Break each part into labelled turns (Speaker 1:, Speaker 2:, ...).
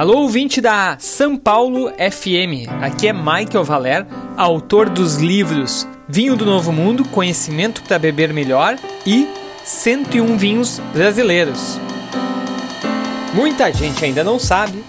Speaker 1: Alô, ouvinte da São Paulo FM. Aqui é Michael Valer, autor dos livros Vinho do Novo Mundo, Conhecimento para Beber Melhor e 101 Vinhos Brasileiros. Muita gente ainda não sabe,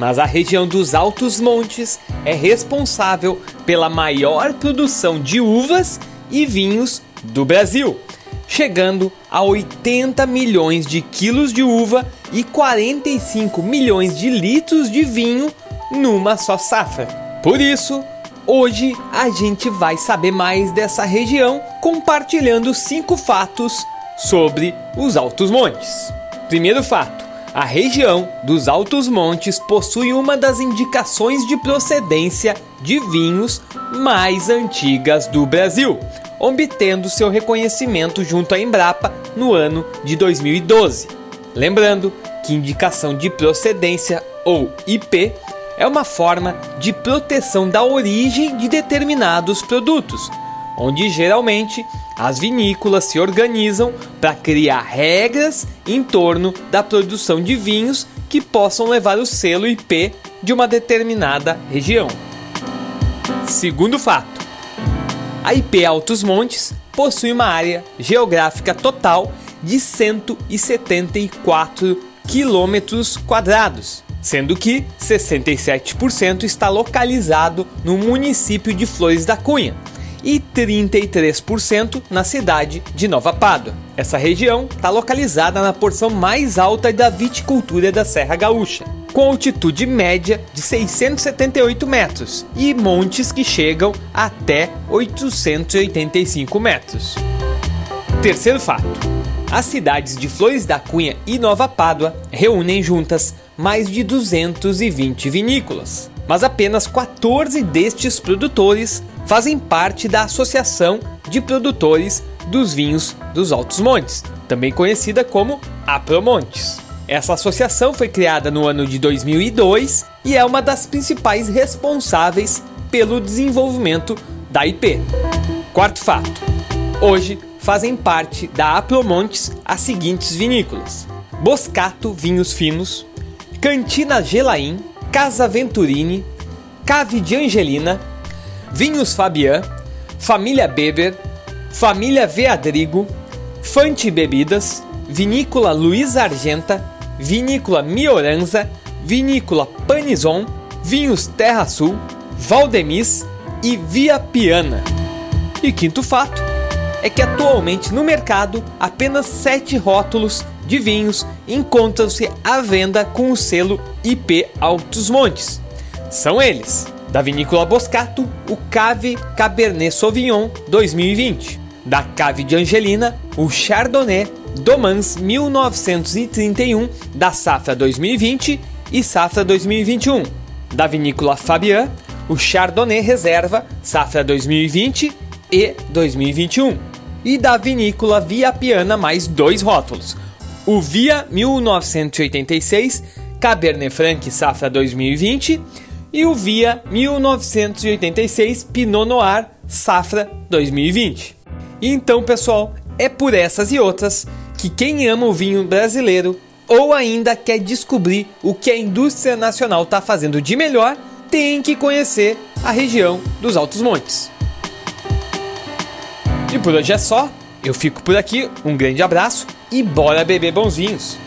Speaker 1: mas a região dos Altos Montes é responsável pela maior produção de uvas e vinhos do Brasil, chegando a 80 milhões de quilos de uva e 45 milhões de litros de vinho numa só safra. Por isso, hoje a gente vai saber mais dessa região compartilhando cinco fatos sobre os Altos Montes. Primeiro fato: a região dos Altos Montes possui uma das indicações de procedência de vinhos mais antigas do Brasil, obtendo seu reconhecimento junto à Embrapa no ano de 2012. Lembrando que indicação de procedência ou IP é uma forma de proteção da origem de determinados produtos, onde geralmente as vinícolas se organizam para criar regras em torno da produção de vinhos que possam levar o selo IP de uma determinada região. Segundo fato, a IP Altos Montes possui uma área geográfica total de 174 quilômetros quadrados, sendo que 67% está localizado no município de Flores da Cunha, e 33% na cidade de Nova Pádua. Essa região está localizada na porção mais alta da viticultura da Serra Gaúcha, com altitude média de 678 metros e montes que chegam até 885 metros. Terceiro fato: as cidades de Flores da Cunha e Nova Pádua reúnem juntas mais de 220 vinícolas, mas apenas 14 destes produtores fazem parte da Associação de Produtores dos Vinhos dos Altos Montes, também conhecida como Apromontes. Essa associação foi criada no ano de 2002 e é uma das principais responsáveis pelo desenvolvimento da IP. Quarto fato: hoje fazem parte da Apromontes as seguintes vinícolas: Boscato Vinhos Finos, Cantina Gelaim, Casa Venturini, Cave de Angelina, Vinhos Fabian, Família Beber, Família Veadrigo, Fante Bebidas, Vinícola Luiz Argenta, Vinícola Mioranza, Vinícola Panizon, Vinhos Terra Sul, Valdemis e Via Piana. E quinto fato é que atualmente no mercado apenas sete rótulos de vinhos encontram-se à venda com o selo IP Altos Montes. São eles: da vinícola Boscato, o Cave Cabernet Sauvignon 2020. Da Cave de Angelina, o Chardonnay Domans 1931 da safra 2020 e safra 2021. Da vinícola Fabian, o Chardonnay Reserva safra 2020 e 2021. E da vinícola Via Piana mais dois rótulos. O Via 1986 Cabernet Franc safra 2020 e o Via 1986 Pinot Noir Safra 2020. então, pessoal, é por essas e outras que quem ama o vinho brasileiro ou ainda quer descobrir o que a indústria nacional está fazendo de melhor, tem que conhecer a região dos Altos Montes. E por hoje é só. Eu fico por aqui, um grande abraço e bora beber bons vinhos!